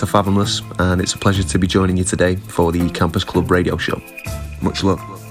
Into Fathomless, and it's a pleasure to be joining you today for the Campus Club radio show. Much love.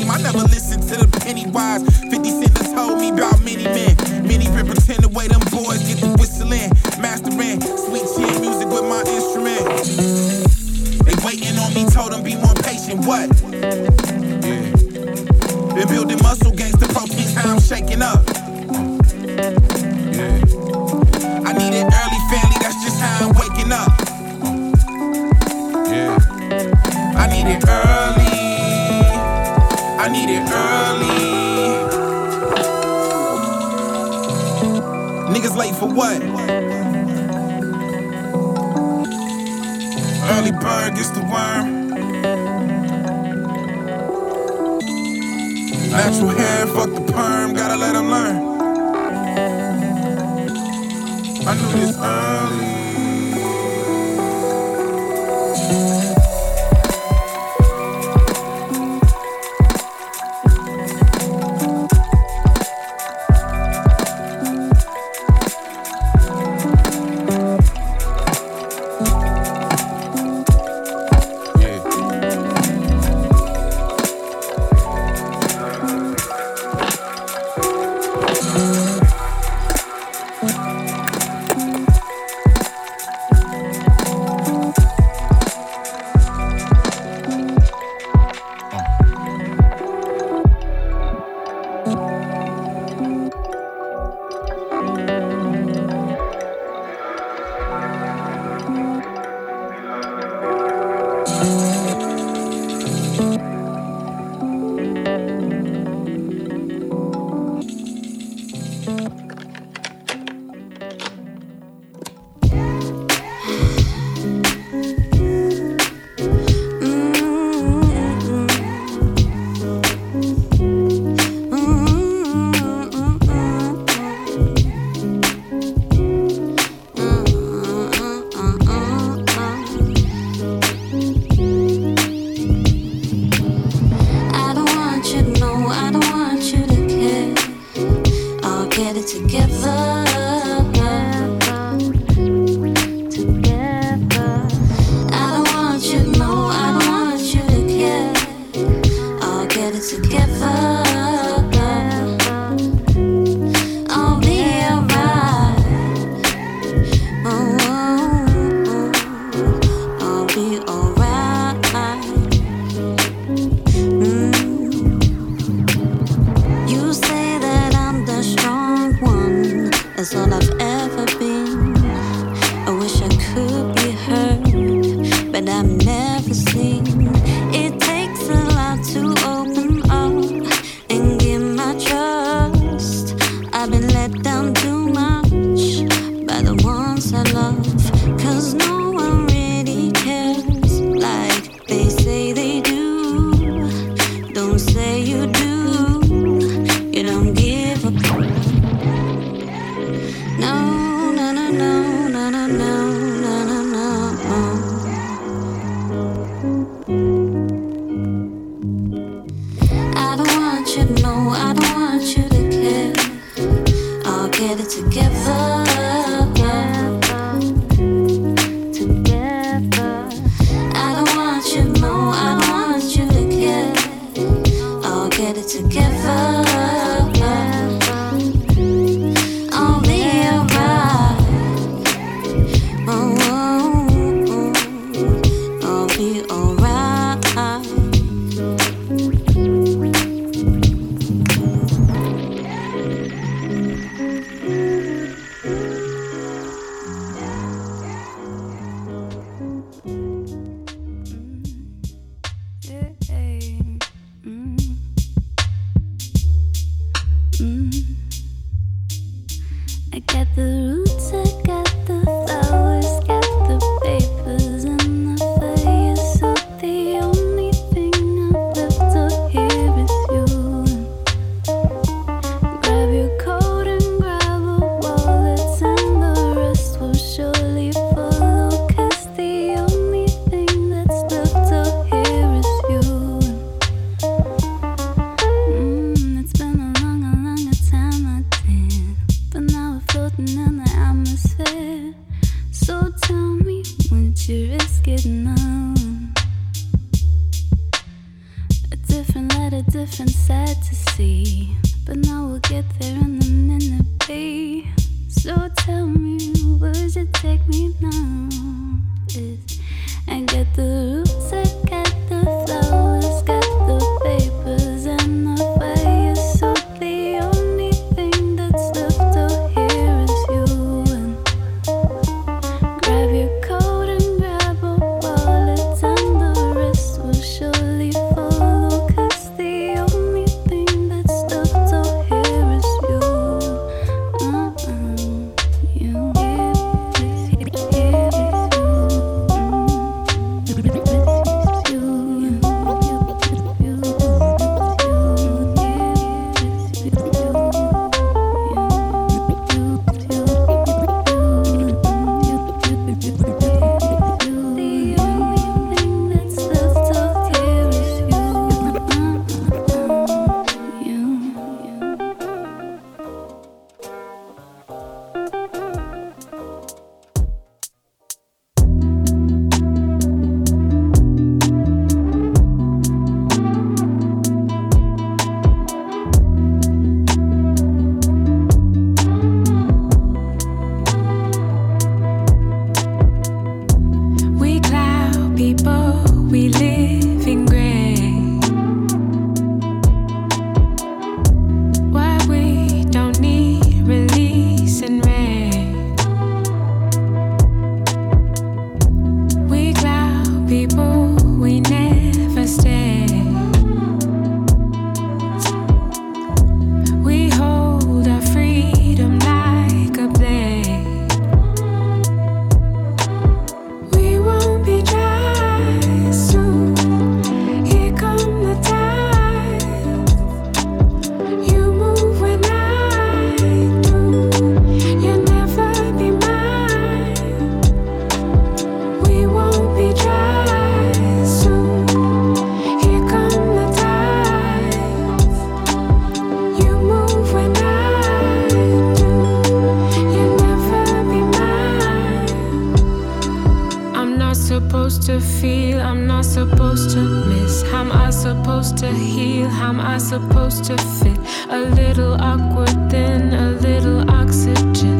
scheme. I never listened to the Pennywise. 50 Cent has told me about many men. Many been pretend the way them boys get the whistling. Mastering sweet shit music with my instrument. They waiting on me, told them be more patient. What? Yeah. Been building muscle gangster pro kids, how I'm shaking up. Yeah. I need an early family, that's just how I'm waking up. Yeah. I need it early. I need it early. Niggas late for what? Early bird gets the worm. Natural hair, fuck the perm, gotta let him learn. I knew this early. to feel? I'm not supposed to miss. How am I supposed to heal? How am I supposed to fit? A little awkward, then a little oxygen.